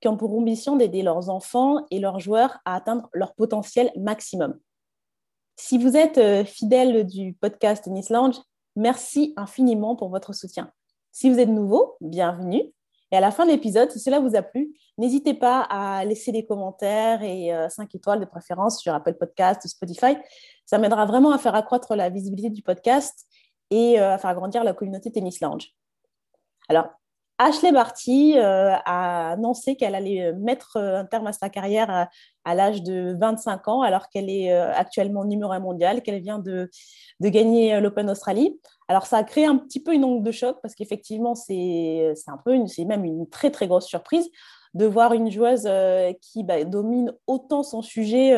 qui ont pour ambition d'aider leurs enfants et leurs joueurs à atteindre leur potentiel maximum. Si vous êtes euh, fidèle du podcast Tennis Lounge, merci infiniment pour votre soutien. Si vous êtes nouveau, bienvenue. Et à la fin de l'épisode, si cela vous a plu, n'hésitez pas à laisser des commentaires et 5 euh, étoiles de préférence sur Apple Podcast ou Spotify. Ça m'aidera vraiment à faire accroître la visibilité du podcast et euh, à faire grandir la communauté Tennis Lounge. Alors, Ashley Barty euh, a annoncé qu'elle allait euh, mettre euh, un terme à sa carrière à, l'âge de 25 ans, alors qu'elle est actuellement numéro 1 mondial, qu'elle vient de, gagner l'Open d'Australie. Alors, ça a créé un petit peu une onde de choc parce qu'effectivement, c'est un peu, c'est même une très, très grosse surprise de voir une joueuse qui bah, domine autant son sujet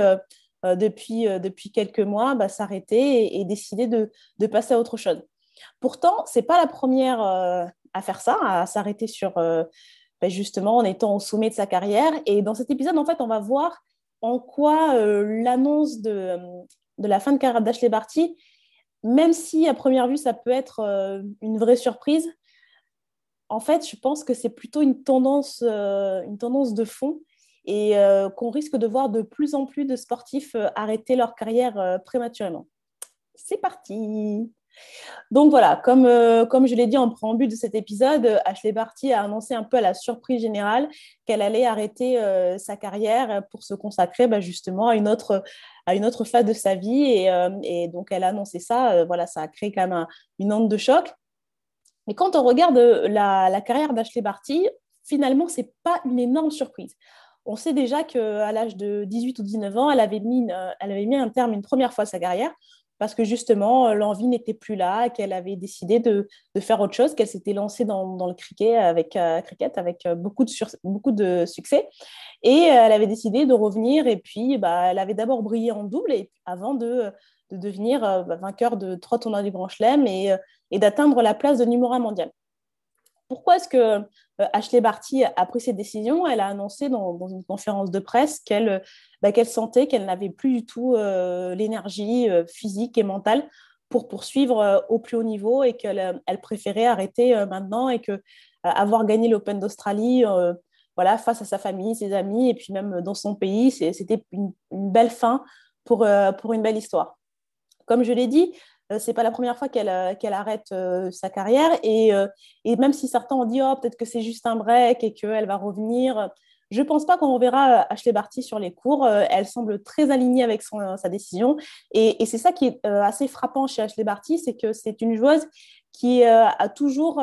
depuis, depuis quelques mois bah, s'arrêter et, décider de, de, passer à autre chose. Pourtant, ce n'est pas la première à faire ça, à s'arrêter sur euh, ben, justement en étant au sommet de sa carrière. Et dans cet épisode, en fait, on va voir en quoi euh, l'annonce de, la fin de carrière d'Ashley Barty, même si à première vue ça peut être euh, une vraie surprise, en fait, je pense que c'est plutôt une tendance, une tendance de fond et qu'on risque de voir de plus en plus de sportifs arrêter leur carrière prématurément. C'est parti donc voilà, comme, euh, comme je l'ai dit en préambule de cet épisode, Ashley Barty a annoncé un peu à la surprise générale qu'elle allait arrêter euh, sa carrière pour se consacrer bah, justement à une, autre, à une autre phase de sa vie. Et, euh, donc elle a annoncé ça, voilà, ça a créé quand même une onde de choc. Mais quand on regarde la, la carrière d'Ashley Barty, finalement, ce n'est pas une énorme surprise. On sait déjà qu'à l'âge de 18 ou 19 ans, elle avait, mis, elle avait mis un terme une première fois à sa carrière parce que justement, euh, l'envie n'était plus là, qu'elle avait décidé de, faire autre chose, qu'elle s'était lancée dans, le cricket avec, euh, cricket avec euh, beaucoup, de succès. Et elle avait décidé de revenir, et puis bah, elle avait d'abord brillé en double avant de, devenir vainqueur de trois tournois du Grand Chelem et, et d'atteindre la place de numéro un mondial. Pourquoi est-ce que euh, Ashley Barty a pris cette décision Elle a annoncé dans, une conférence de presse qu'elle bah, sentait qu'elle n'avait plus du tout euh, l'énergie euh, physique et mentale pour poursuivre au plus haut niveau et qu'elle elle préférait arrêter maintenant et que avoir gagné l'Open d'Australie voilà, face à sa famille, ses amis et puis même dans son pays, c'était une, belle fin pour, une belle histoire. Comme je l'ai dit, euh, c'est pas la première fois qu'elle euh, arrête euh, sa carrière. Et, même si certains ont dit, oh, peut-être que c'est juste un break et qu'elle va revenir, je pense pas qu'on reverra Ashley Barty sur les cours. elle semble très alignée avec sa décision. Et, c'est ça qui est assez frappant chez Ashley Barty, c'est que c'est une joueuse qui a toujours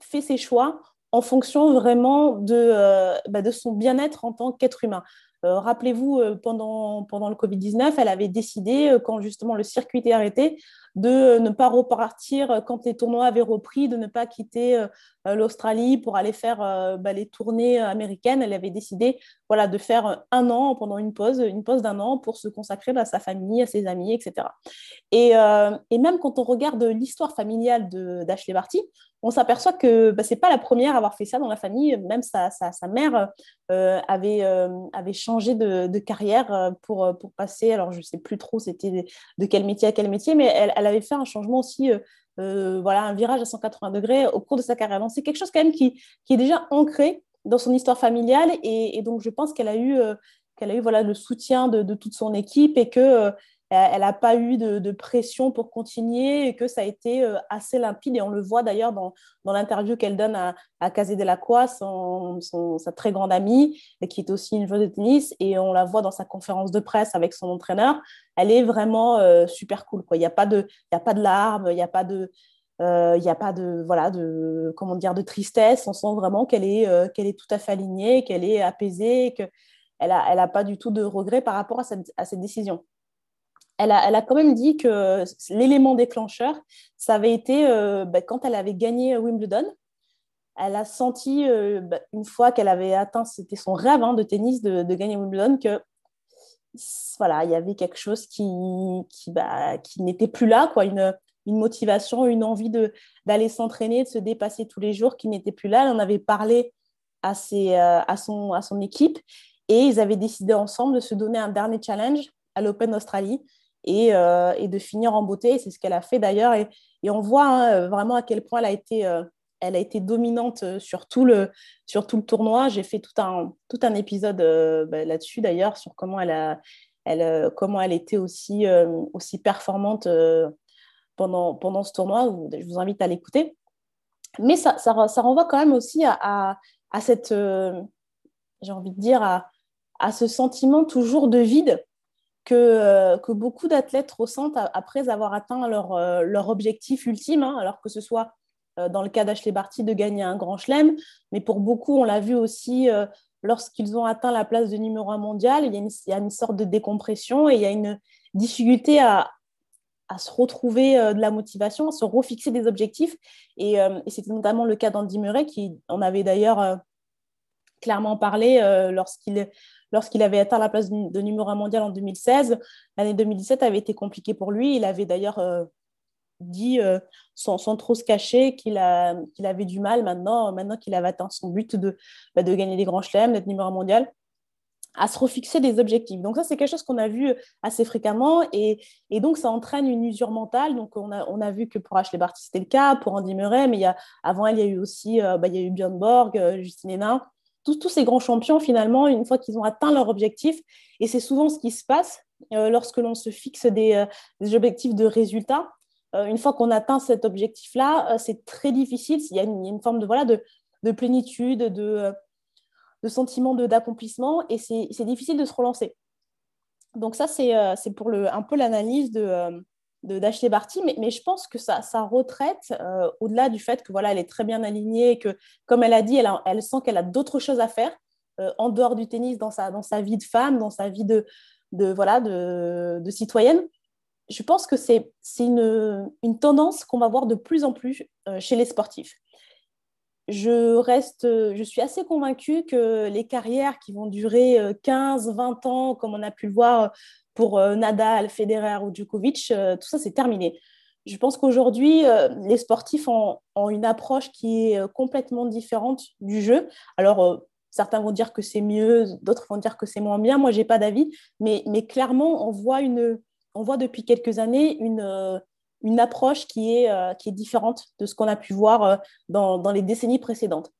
fait ses choix en fonction vraiment de, bah, de son bien-être en tant qu'être humain. Euh, rappelez-vous, euh, pendant, pendant le Covid-19, elle avait décidé, euh, quand justement le circuit était arrêté, de ne pas repartir quand les tournois avaient repris, de ne pas quitter l'Australie pour aller faire bah, les tournées américaines. Elle avait décidé voilà, de faire un an pendant une pause, une pause d'un an pour se consacrer à sa famille, à ses amis, etc. Et, et même quand on regarde l'histoire familiale d'Ashley Barty, on s'aperçoit que bah, ce n'est pas la première à avoir fait ça dans la famille. Même sa, sa, mère euh, avait, euh, avait changé de, de, carrière euh, pour, pour passer, alors je ne sais plus trop c'était de quel métier à quel métier, mais elle, elle avait fait un changement aussi, voilà, un virage à 180 degrés au cours de sa carrière. Donc c'est quelque chose quand même qui, qui, est déjà ancré dans son histoire familiale et, donc je pense qu'elle a eu, qu'elle a eu voilà, le soutien de, de, toute son équipe et que elle n'a pas eu de, pression pour continuer et que ça a été euh, assez limpide. Et on le voit d'ailleurs dans, l'interview qu'elle donne à, à Casé de la Croix, sa très grande amie, qui est aussi une joueuse de tennis. Et on la voit dans sa conférence de presse avec son entraîneur. Elle est vraiment euh, super cool. Il n'y a, pas de, larmes, il n'y a pas de... Euh, a pas de voilà de de tristesse on sent vraiment qu'elle est tout à fait alignée qu'elle est apaisée qu'elle n'a elle a pas du tout de regret par rapport à cette décision elle a, quand même dit que l'élément déclencheur, ça avait été euh, bah, quand elle avait gagné Wimbledon. Elle a senti, euh, bah, une fois qu'elle avait atteint, c'était son rêve hein, de tennis de, gagner Wimbledon, que voilà, il y avait quelque chose qui, bah, n'était plus là, quoi, une, motivation, une envie d'aller s'entraîner, de se dépasser tous les jours qui n'était plus là. Elle en avait parlé à, euh, son équipe et ils avaient décidé ensemble de se donner un dernier challenge à l'Open d'Australie et, euh, et, de finir en beauté. C'est ce qu'elle a fait d'ailleurs. Et, on voit hein, vraiment à quel point elle a été, euh, elle a été dominante sur tout le, sur tout le tournoi. J'ai fait tout un, tout un épisode bah, là-dessus d'ailleurs, sur comment elle, a, elle, comment elle était aussi, aussi performante pendant, pendant ce tournoi. Je vous invite à l'écouter. Mais ça, ça, ça, renvoie quand même aussi à, à, cette, j'ai envie de dire, à, à, ce sentiment toujours de vide que, euh, que beaucoup d'athlètes ressentent après avoir atteint leur, euh, objectif ultime, hein, alors que ce soit euh, dans le cas d'Ashley Barty de gagner un grand chelem, mais pour beaucoup, on l'a vu aussi lorsqu'ils ont atteint la place de numéro un mondial, il y, a une, sorte de décompression et il y a une difficulté à, se retrouver de la motivation, à se refixer des objectifs. Et c'était notamment le cas d'Andy Murray, qui en avait d'ailleurs clairement parlé lorsqu'il lorsqu'il avait atteint la place de numéro un mondial en 2016. L'année 2017 avait été compliquée pour lui. Il avait d'ailleurs euh, dit, euh, sans, trop se cacher, qu'il avait du mal maintenant, maintenant qu'il avait atteint son but de, bah, gagner des grands chelems, d'être numéro un mondial à se refixer des objectifs. Donc ça, c'est quelque chose qu'on a vu assez fréquemment et, donc ça entraîne une usure mentale. Donc on a, vu que pour Ashley Barty, c'était le cas, pour Andy Murray, mais avant elle, il y a eu aussi euh, bah, Björn Borg, Justine Hénin, tous, ces grands champions, finalement, une fois qu'ils ont atteint leur objectif, et c'est souvent ce qui se passe euh, lorsque l'on se fixe des, euh, objectifs de résultats, euh, une fois qu'on atteint cet objectif-là, c'est très difficile. Il y a une, forme de, voilà, de, plénitude, de, sentiment d'accomplissement, et c'est difficile de se relancer. Donc ça, c'est pour un peu l'analyse de d'acheter Barty, mais, je pense que sa, retraite, euh, au-delà du fait que voilà, elle est très bien alignée, que comme elle a dit, elle, sent qu'elle a d'autres choses à faire euh, en dehors du tennis, dans sa, sa vie de femme, dans sa vie de, de voilà, de, citoyenne. Je pense que c'est une, une, tendance qu'on va voir de plus en plus euh, chez les sportifs. Je, reste, je suis assez convaincue que les carrières qui vont durer 15, 20 ans, comme on a pu le voir pour euh, Nadal, Federer ou Djokovic, euh, tout ça, c'est terminé. Je pense qu'aujourd'hui, euh, les sportifs ont, une approche qui est complètement différente du jeu. Alors, certains vont dire que c'est mieux, d'autres vont dire que c'est moins bien. Moi, je n'ai pas d'avis. Mais, mais, clairement, on voit, une, on voit depuis quelques années une, une approche qui est, qui est différente de ce qu'on a pu voir dans, dans les décennies précédentes.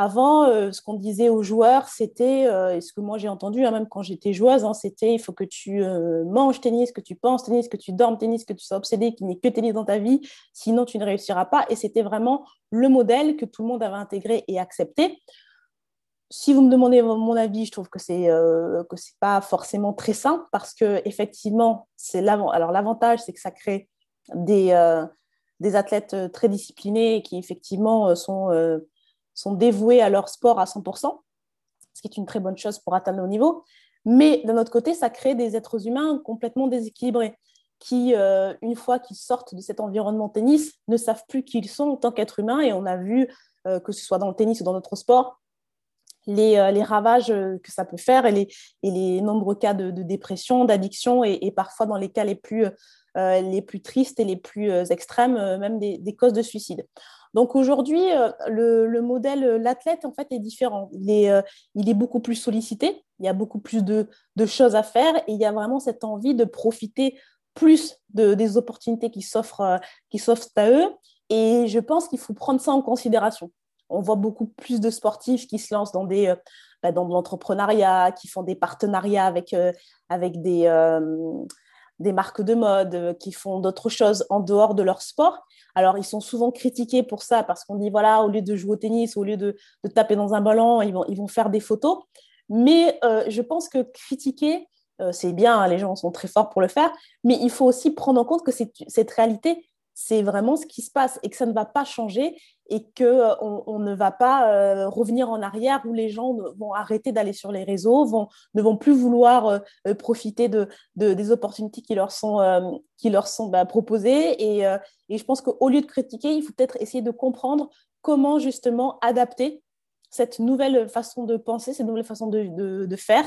Avant, euh, ce qu'on disait aux joueurs, c'était, euh, et ce que moi j'ai entendu, hein, même quand j'étais joueuse, hein, c'était il faut que tu euh, manges tennis, que tu penses tennis, que tu dormes tennis, que tu sois obsédé, qu'il n'y ait que tennis dans ta vie, sinon tu ne réussiras pas. Et c'était vraiment le modèle que tout le monde avait intégré et accepté. Si vous me demandez mon avis, je trouve que c'est que c'est pas forcément très simple parce que effectivement, c'est alors l'avantage, c'est que ça crée des des athlètes très disciplinés qui effectivement sont sont dévoués à leur sport à 100%, ce qui est une très bonne chose pour atteindre haut niveau. Mais d'un autre côté, ça crée des êtres humains complètement déséquilibrés qui, euh, une fois qu'ils sortent de cet environnement tennis, ne savent plus qui ils sont en tant qu'êtres humains. Et on a vu, euh, que ce soit dans le tennis ou dans d'autres sports, les, euh, les, ravages que ça peut faire et les, nombreux cas de, dépression, d'addiction et, parfois dans les cas les plus, tristes et les plus extrêmes, même des, causes de suicide. Donc aujourd'hui, euh, le, modèle, euh, l'athlète, en fait, est différent. Il est, euh, il est beaucoup plus sollicité, il y a beaucoup plus de, choses à faire et il y a vraiment cette envie de profiter plus de, des opportunités qui s'offrent, à eux. Et je pense qu'il faut prendre ça en considération. On voit beaucoup plus de sportifs qui se lancent dans, des, bah, dans de l'entrepreneuriat, qui font des partenariats avec des, des marques de mode, qui font d'autres choses en dehors de leur sport. Alors, ils sont souvent critiqués pour ça parce qu'on dit, voilà, au lieu de jouer au tennis, au lieu de, taper dans un ballon, ils vont, ils vont faire des photos. Mais euh, je pense que critiquer, euh, c'est bien, hein, les gens sont très forts pour le faire, mais il faut aussi prendre en compte que cette réalité, c'est vraiment ce qui se passe et que ça ne va pas changer et qu'on euh, on ne va pas euh, revenir en arrière où les gens vont arrêter d'aller sur les réseaux, vont, ne vont plus vouloir euh, profiter de, des opportunités qui leur sont, qui leur sont bah, proposées. Et, et, je pense qu'au lieu de critiquer, il faut peut-être essayer de comprendre comment justement adapter cette nouvelle façon de penser, cette nouvelle façon de, faire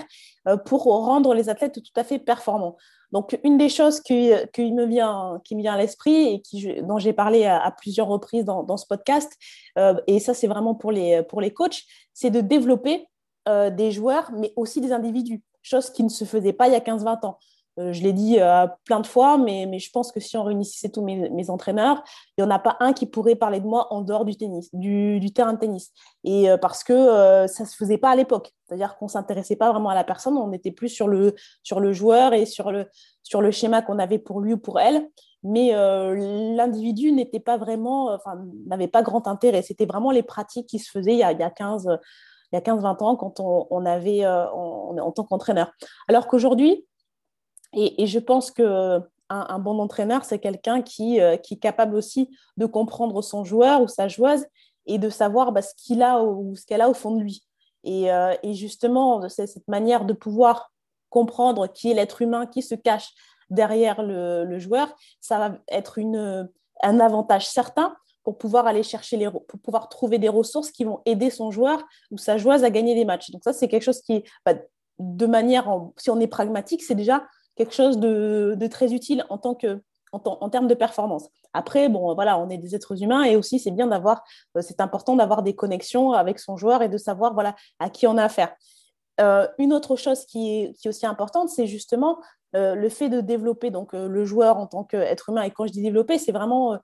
euh, pour rendre les athlètes tout à fait performants. Donc, une des choses qui, me, vient, qui vient à l'esprit et dont j'ai parlé à, plusieurs reprises dans, ce podcast, euh, et ça c'est vraiment pour les, pour coachs, c'est de développer euh, des joueurs, mais aussi des individus, chose qui ne se faisait pas il y a 15-20 ans. Euh, je l'ai dit euh, plein de fois, mais, je pense que si on réunissait tous mes, entraîneurs, il n'y en a pas un qui pourrait parler de moi en dehors du tennis, du, terrain de tennis. Et euh, parce que ça ne se faisait pas à l'époque. C'est-à-dire qu'on ne s'intéressait pas vraiment à la personne, on était plus sur le, sur le joueur et sur le, sur le schéma qu'on avait pour lui ou pour elle. Mais l'individu n'était pas vraiment, enfin, n'avait pas grand intérêt. C'était vraiment les pratiques qui se faisaient il y a, il y a 15 il y a 15-20 ans quand on, avait en tant qu'entraîneur. Alors qu'aujourd'hui, et, je pense que un, bon entraîneur, c'est quelqu'un qui, euh, qui, est capable aussi de comprendre son joueur ou sa joueuse et de savoir bah, ce qu'il a ou ce qu'elle a au fond de lui. Et, euh, justement, cette manière de pouvoir comprendre qui est l'être humain qui se cache derrière le, joueur, ça va être un avantage certain pour pouvoir aller chercher les, pour pouvoir trouver des ressources qui vont aider son joueur ou sa joueuse à gagner des matchs. Donc ça, c'est quelque chose qui, bah, de manière, si on est pragmatique, c'est déjà quelque chose de, très utile en tant que en, termes de performance. Après, bon, voilà, on est des êtres humains et aussi c'est bien d'avoir, euh, c'est important d'avoir des connexions avec son joueur et de savoir voilà à qui on a affaire. Euh, une autre chose qui est, aussi importante, c'est justement euh, le fait de développer donc le joueur en tant qu'être humain. Et quand je dis développer, c'est vraiment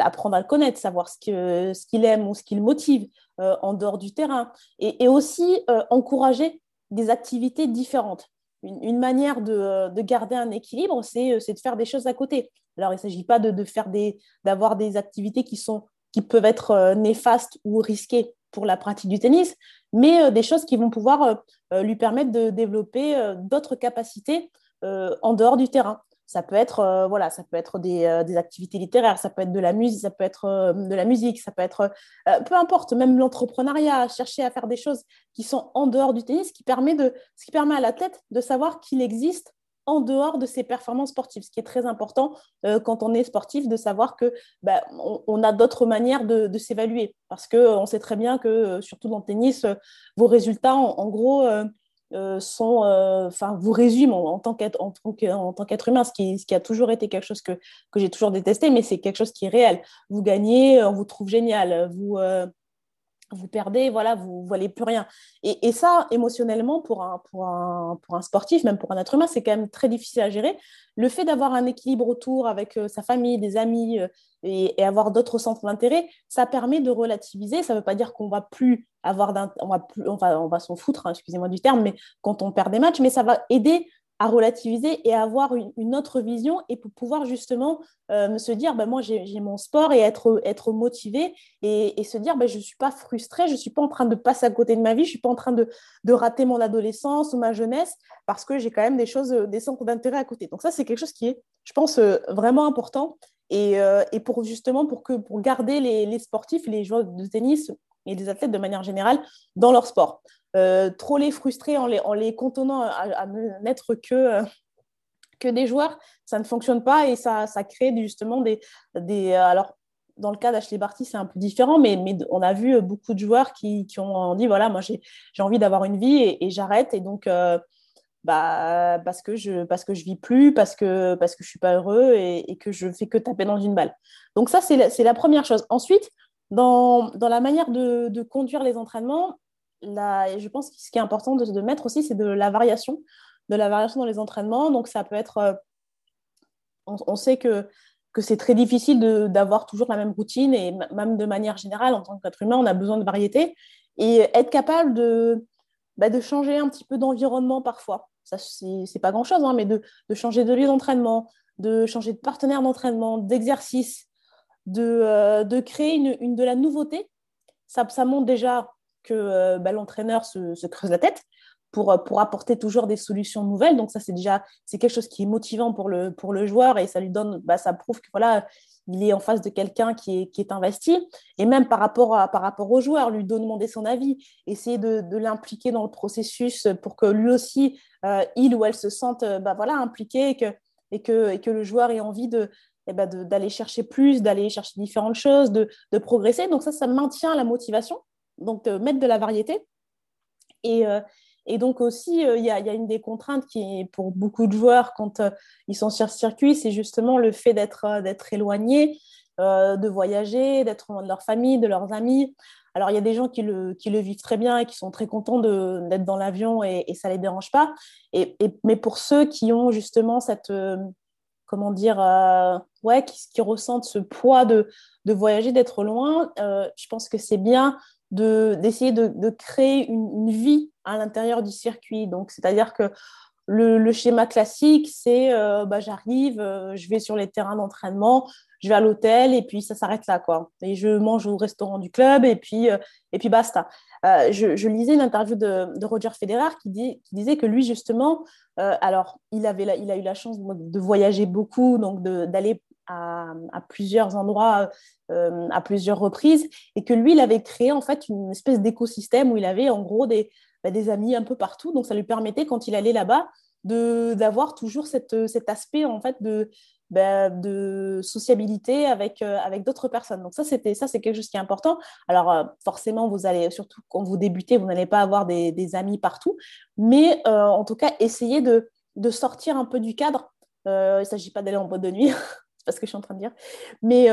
apprendre à le connaître, savoir ce qu'il aime ou ce qui le motive en dehors du terrain, et aussi encourager des activités différentes une, manière euh, de, garder un équilibre, euh, c'est de faire des choses à côté. Alors, il ne s'agit pas de, faire des, d'avoir des activités qui, sont, qui peuvent être euh, néfastes ou risquées pour la pratique du tennis, mais des choses qui vont pouvoir lui permettre de développer d'autres capacités en dehors du terrain. Ça peut être, euh, voilà, ça peut être des, euh, des, activités littéraires, ça peut être de la musique, ça peut être euh, de la musique, ça peut être, peu importe, même l'entrepreneuriat, chercher à faire des choses qui sont en dehors du tennis, qui permet de, ce qui permet à l'athlète de savoir qu'il existe en dehors de ses performances sportives, ce qui est très important quand on est sportif, de savoir que bah, on, a d'autres manières de, s'évaluer, parce qu'on sait très bien que, surtout dans le tennis, vos résultats, en gros, sont, euh, enfin, vous résument en, tant qu'être en, tant qu'être humain, ce qui, ce qui, a toujours été quelque chose que, que j'ai toujours détesté, mais c'est quelque chose qui est réel. Vous gagnez, on vous trouve génial, vous, euh, vous perdez, voilà, vous ne voyez plus rien. Et, et, ça, émotionnellement, pour un, pour, un, pour un sportif, même pour un être humain, c'est quand même très difficile à gérer. Le fait d'avoir un équilibre autour avec euh, sa famille, des amis euh, et, avoir d'autres centres d'intérêt, ça permet de relativiser. Ça ne veut pas dire qu'on va plus avoir, on va, on va, on va s'en foutre, hein, excusez-moi du terme, mais quand on perd des matchs, mais ça va aider à relativiser et avoir une, autre vision et pour pouvoir justement euh, se dire ben moi j'ai mon sport et être, motivé et, se dire ben, je ne suis pas frustrée, je ne suis pas en train de passer à côté de ma vie, je ne suis pas en train de, de, rater mon adolescence ou ma jeunesse parce que j'ai quand même des choses, des centres d'intérêt à côté. Donc ça c'est quelque chose qui est, je pense, euh, vraiment important et, euh, pour justement pour, que, pour garder les sportifs, les joueurs de tennis et les athlètes de manière générale dans leur sport. Euh, trop les frustrer en les, en les contenant à, n'être que, euh, que des joueurs, ça ne fonctionne pas et ça, crée justement des, des. Alors, dans le cas d'Ashley Barty, c'est un peu différent, mais, on a vu beaucoup de joueurs qui, qui ont dit voilà, moi j'ai envie d'avoir une vie et, j'arrête. Et donc. Euh, bah, parce que je parce vis plus parce que parce que je suis pas heureux et, que je fais que taper dans une balle donc ça c'est la, première chose ensuite dans, dans la manière de, conduire les entraînements je pense que ce qui est important de, mettre aussi, c'est de la variation, de la variation dans les entraînements. Donc, ça peut être. Euh, on, sait que, que c'est très difficile d'avoir toujours la même routine et même de manière générale, en tant qu'être humain, on a besoin de variété et être capable de, bah, de changer un petit peu d'environnement parfois. Ça, c'est pas grand chose, hein, mais de, de, changer de lieu d'entraînement, de changer de partenaire d'entraînement, d'exercice, de, euh, de créer une, une, de la nouveauté. Ça, ça montre déjà que euh, bah, l'entraîneur se, creuse la tête pour, euh, pour apporter toujours des solutions nouvelles. Donc ça, c'est déjà c'est quelque chose qui est motivant pour le, pour le joueur et ça lui donne, bah, ça prouve que voilà, il est en face de quelqu'un qui est, qui est investi. Et même par rapport, à, par rapport au joueur, lui demander son avis, essayer de, de l'impliquer dans le processus pour que lui aussi, euh, il ou elle se sente bah, voilà, impliqué et que, et, que, et que le joueur ait envie de, eh ben d'aller chercher plus, d'aller chercher différentes choses, de, de, progresser. Donc ça, ça maintient la motivation donc mettre de la variété. Et, et donc aussi, il y, a, une des contraintes qui est pour beaucoup de joueurs quand ils sont sur circuit, c'est justement le fait d'être d'être éloigné, de voyager, d'être loin de leur famille, de leurs amis. Alors, il y a des gens qui le, qui le vivent très bien et qui sont très contents d'être dans l'avion et, ça ne les dérange pas. Et, mais pour ceux qui ont justement cette, euh, comment dire, euh, ouais, qui, ressentent ce poids de, de voyager, d'être loin, euh, je pense que c'est bien d'essayer de, de, créer une, vie à l'intérieur du circuit. Donc, c'est-à-dire que le, schéma classique, c'est bah, j'arrive, je vais sur les terrains d'entraînement, je vais à l'hôtel et puis ça s'arrête là. quoi. Et je mange au restaurant du club et puis, et puis basta. je, lisais une interview de, Roger Federer qui, disait que lui, justement, alors il, avait il a eu la chance de, voyager beaucoup, donc d'aller à, plusieurs endroits, à plusieurs reprises, et que lui, il avait créé en fait une espèce d'écosystème où il avait en gros des, bah, amis un peu partout. Donc, ça lui permettait, quand il allait là-bas, d'avoir toujours cet aspect en fait de, bah, sociabilité avec, euh, avec d'autres personnes. Donc ça, c'était ça, c'est quelque chose qui est important. Alors euh, forcément, vous allez, surtout quand vous débutez, vous n'allez pas avoir des, amis partout, mais euh, en tout cas, essayez de, de, sortir un peu du cadre. il ne s'agit pas d'aller en boîte de nuit, ce que je suis en train de dire, mais,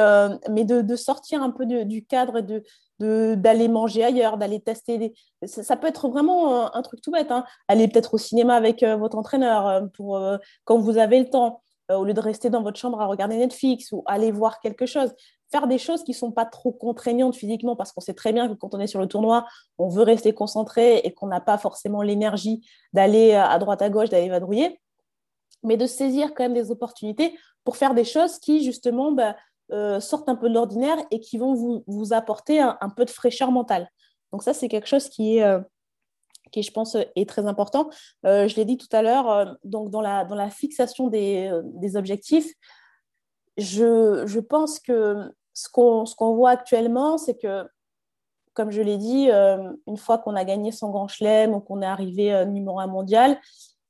mais de, de, sortir un peu du cadre de, d'aller manger ailleurs, d'aller tester. Des... Ça, peut être vraiment un, truc tout bête. Hein. Aller peut-être au cinéma avec euh, votre entraîneur euh, pour, euh, quand vous avez le temps, au lieu de rester dans votre chambre à regarder Netflix ou aller voir quelque chose. Faire des choses qui ne sont pas trop contraignantes physiquement parce qu'on sait très bien que quand on est sur le tournoi, on veut rester concentré et qu'on n'a pas forcément l'énergie d'aller à droite à gauche, d'aller vadrouiller mais de saisir quand même des opportunités pour faire des choses qui, justement, bah, euh, sortent un peu de l'ordinaire et qui vont vous, vous apporter un, peu de fraîcheur mentale. Donc ça, c'est quelque chose qui est, euh, qui, je pense, est très important. Euh, je l'ai dit tout à l'heure, donc dans la, dans la fixation des, des objectifs, je, je, pense que ce qu'on qu'on voit actuellement, c'est que, comme je l'ai dit, une fois qu'on a gagné son grand chelem ou qu'on est arrivé numéro un mondial,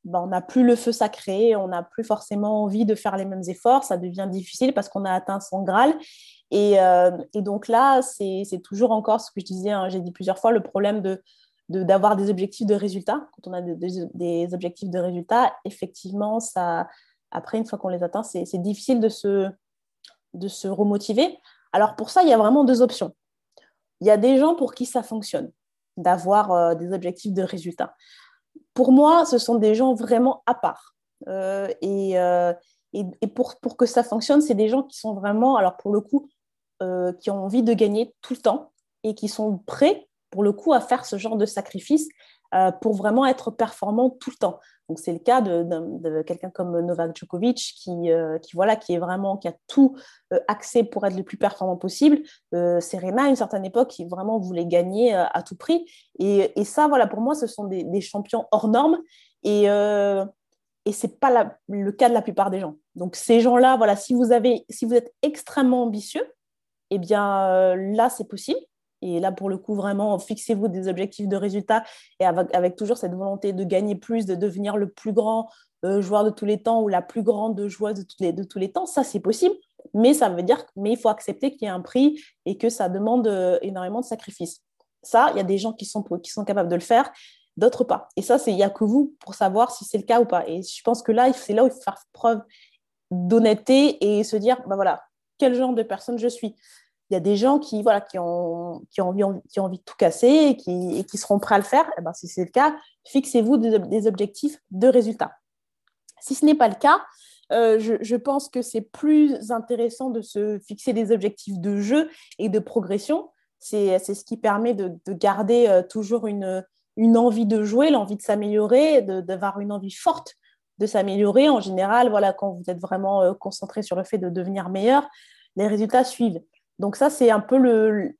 ben, on n'a plus le feu sacré, on n'a plus forcément envie de faire les mêmes efforts, ça devient difficile parce qu'on a atteint son Graal. Et, euh, donc là, c'est toujours encore ce que je disais, hein, j'ai dit plusieurs fois, le problème de d'avoir des objectifs de résultats. Quand on a des, objectifs de résultats, effectivement, après, une fois qu'on les atteint, c'est difficile de se, de se remotiver. Alors pour ça, il y a vraiment deux options. Il y a des gens pour qui ça fonctionne, d'avoir euh, des objectifs de résultats pour moi, ce sont des gens vraiment à part. Euh, euh, et, pour, pour, que ça fonctionne, c'est des gens qui sont vraiment, alors pour le coup, euh, qui ont envie de gagner tout le temps et qui sont prêts, pour le coup, à faire ce genre de sacrifice euh, pour vraiment être performant tout le temps. Donc c'est le cas de, quelqu'un comme Novak Djokovic qui, euh, qui, voilà, qui est vraiment qui a tout euh, accès pour être le plus performant possible. Serena à une certaine époque qui vraiment voulait gagner à tout prix. Et, ça voilà pour moi ce sont des, champions hors normes et et c'est pas le cas de la plupart des gens. Donc ces gens-là voilà si vous avez si vous êtes extrêmement ambitieux eh bien là c'est possible et là, pour le coup, vraiment, fixez-vous des objectifs de résultats et avec, toujours cette volonté de gagner plus, de devenir le plus grand euh, joueur de tous les temps ou la plus grande joueuse de, tous les, temps. Ça, c'est possible, mais ça veut dire mais il faut accepter qu'il y a un prix et que ça demande euh, énormément de sacrifices. Ça, il y a des gens qui sont, qui sont capables de le faire, d'autres pas. Et ça, il n'y a que vous pour savoir si c'est le cas ou pas. Et je pense que là, c'est là où il faut faire preuve d'honnêteté et se dire, ben voilà, quel genre de personne je suis il y a des gens qui, voilà, qui, ont, qui, ont, envie, qui ont envie de tout casser et qui, qui seront prêts à le faire. Eh ben, si c'est le cas, fixez-vous des, objectifs de résultats. Si ce n'est pas le cas, euh, je, je, pense que c'est plus intéressant de se fixer des objectifs de jeu et de progression. C'est ce qui permet de, de garder euh, toujours une, une envie de jouer, l'envie de s'améliorer, d'avoir une envie forte de s'améliorer. En général, voilà, quand vous êtes vraiment euh, concentré sur le fait de devenir meilleur, les résultats suivent. Donc ça, c'est un peu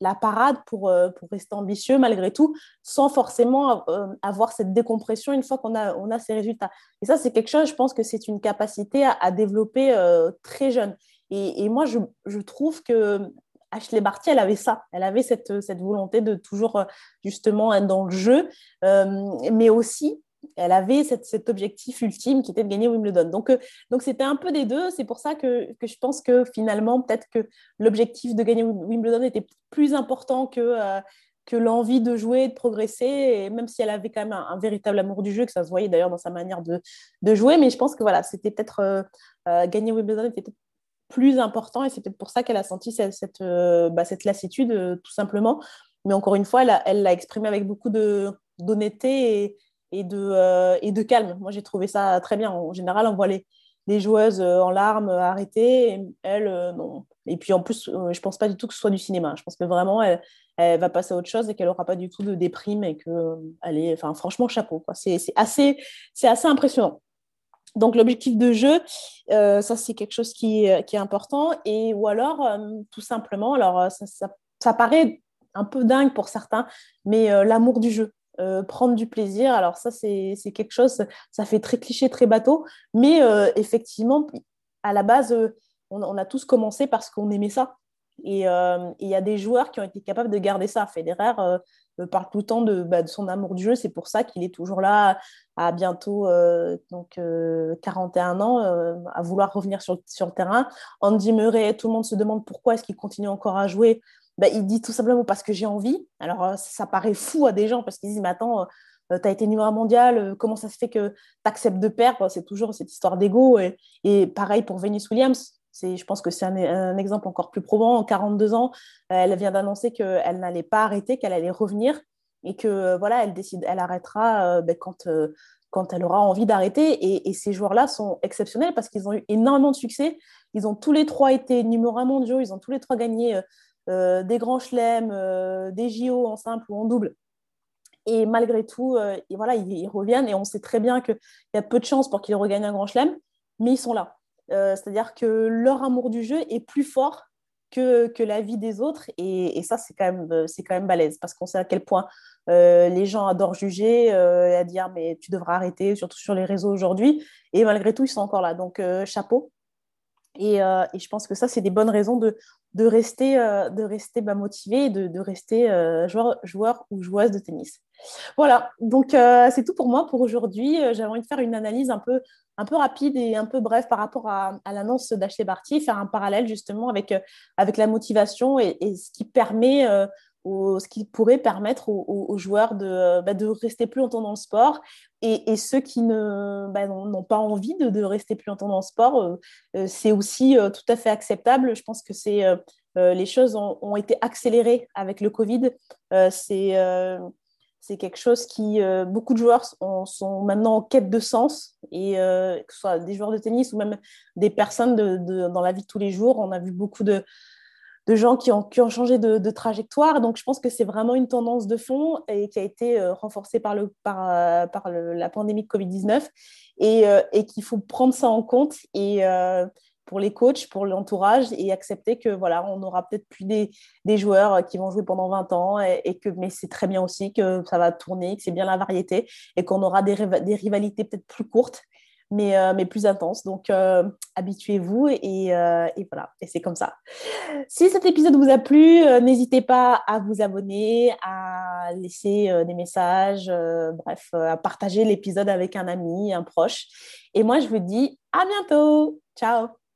la parade pour, euh, pour rester ambitieux malgré tout, sans forcément euh, avoir cette décompression une fois qu'on a, on a ces résultats. Et ça, c'est quelque chose, je pense que c'est une capacité à, développer euh, très jeune. Et, moi, je, je, trouve que Ashley Barty, elle avait ça. Elle avait cette, cette volonté de toujours justement être dans le jeu, mais aussi elle avait cet objectif ultime qui était de gagner Wimbledon. Donc, euh, donc c'était un peu des deux. C'est pour ça que, que, je pense que finalement, peut-être que l'objectif de gagner Wimbledon était plus important que, euh, que l'envie de jouer, de progresser, et même si elle avait quand même un, véritable amour du jeu, que ça se voyait d'ailleurs dans sa manière de, de, jouer, mais je pense que voilà, c'était peut-être euh, gagner Wimbledon était plus important et c'est peut-être pour ça qu'elle a senti cette, cette, bah, lassitude tout simplement. Mais encore une fois, elle l'a exprimé avec beaucoup d'honnêteté et, et, de, et de calme. Moi, j'ai trouvé ça très bien. En général, on voit les, les joueuses en larmes arrêtées, et non. Et puis en plus, je pense pas du tout que ce soit du cinéma. Je pense que vraiment, elle, elle va passer à autre chose et qu'elle n'aura pas du tout de déprime et que elle est, enfin, franchement, chapeau. C'est assez, assez impressionnant. Donc l'objectif de jeu, euh, ça c'est quelque chose qui, qui, est important. Et ou alors, euh, tout simplement, alors euh, ça, ça, paraît un peu dingue pour certains, mais l'amour du jeu. Prendre du plaisir, alors ça c'est quelque chose, ça fait très cliché, très bateau, mais effectivement, à la base, on, on, a tous commencé parce qu'on aimait ça. Euh, et il y a des joueurs qui ont été capables de garder ça. Federer euh, parle tout le temps de, bah, de, son amour du jeu. C'est pour ça qu'il est toujours là à bientôt euh, donc, 41 ans à vouloir revenir sur, le terrain. Andy Murray, tout le monde se demande pourquoi est-ce qu'il continue encore à jouer. Bah, il dit tout simplement parce que j'ai envie. Alors ça paraît fou à des gens parce qu'ils disent mais attends, tu as été numéro mondial, comment ça se fait que tu acceptes de perdre? C'est toujours cette histoire d'ego. Et, pareil pour Venus Williams je pense que c'est un, exemple encore plus probant. En 42 ans, elle vient d'annoncer qu'elle n'allait pas arrêter, qu'elle allait revenir et que voilà, elle décide, elle arrêtera euh, ben, quand, euh, quand elle aura envie d'arrêter. Et, ces joueurs-là sont exceptionnels parce qu'ils ont eu énormément de succès. Ils ont tous les trois été numéro un mondiaux, ils ont tous les trois gagné euh, des grands chelems, des JO en simple ou en double. Et malgré tout, voilà, ils, reviennent et on sait très bien qu'il y a peu de chances pour qu'ils regagnent un grand chelem, mais ils sont là. Euh, c'est-à-dire que leur amour du jeu est plus fort que, que la vie des autres. Et, ça, c'est quand, même, euh, c'est quand même balèze parce qu'on sait à quel point euh, les gens adorent juger et à dire mais tu devras arrêter, surtout sur les réseaux aujourd'hui. Et malgré tout, ils sont encore là. Donc, chapeau. Et, et, je pense que ça, c'est des bonnes raisons de, rester, de rester bah, motivé de, de rester joueur, joueur ou joueuse de tennis. Voilà, donc c'est tout pour moi pour aujourd'hui. J'avais envie de faire une analyse un peu rapide et un peu bref par rapport à, l'annonce d'Ashley Barty, faire un parallèle justement avec, euh, avec la motivation et, ce qui permet, euh, ce qui pourrait permettre aux, joueurs de, bah, de rester plus longtemps dans le sport et, ceux qui bah, n'ont pas envie de, rester plus longtemps dans le sport, euh, c'est aussi tout à fait acceptable. Je pense que c'est les choses ont, été accélérées avec le Covid. c'est quelque chose qui, euh, beaucoup de joueurs sont, maintenant en quête de sens, et euh, que ce soit des joueurs de tennis ou même des personnes dans la vie de tous les jours. On a vu beaucoup de, de gens qui ont, qui ont changé de, trajectoire. Donc, je pense que c'est vraiment une tendance de fond et qui a été euh, renforcée par, le, par, par la pandémie de Covid-19 et, et qu'il faut prendre ça en compte. Et pour les coachs, pour l'entourage et accepter que voilà, on aura peut-être plus des, des, joueurs qui vont jouer pendant 20 ans et, que mais c'est très bien aussi que ça va tourner, que c'est bien la variété et qu'on aura des, des rivalités peut-être plus courtes mais, euh, mais plus intenses. Donc euh, habituez-vous et, euh, et, voilà, et c'est comme ça. Si cet épisode vous a plu, n'hésitez pas à vous abonner, à laisser des messages, bref, à partager l'épisode avec un ami, un proche. Et moi, je vous dis à bientôt. Ciao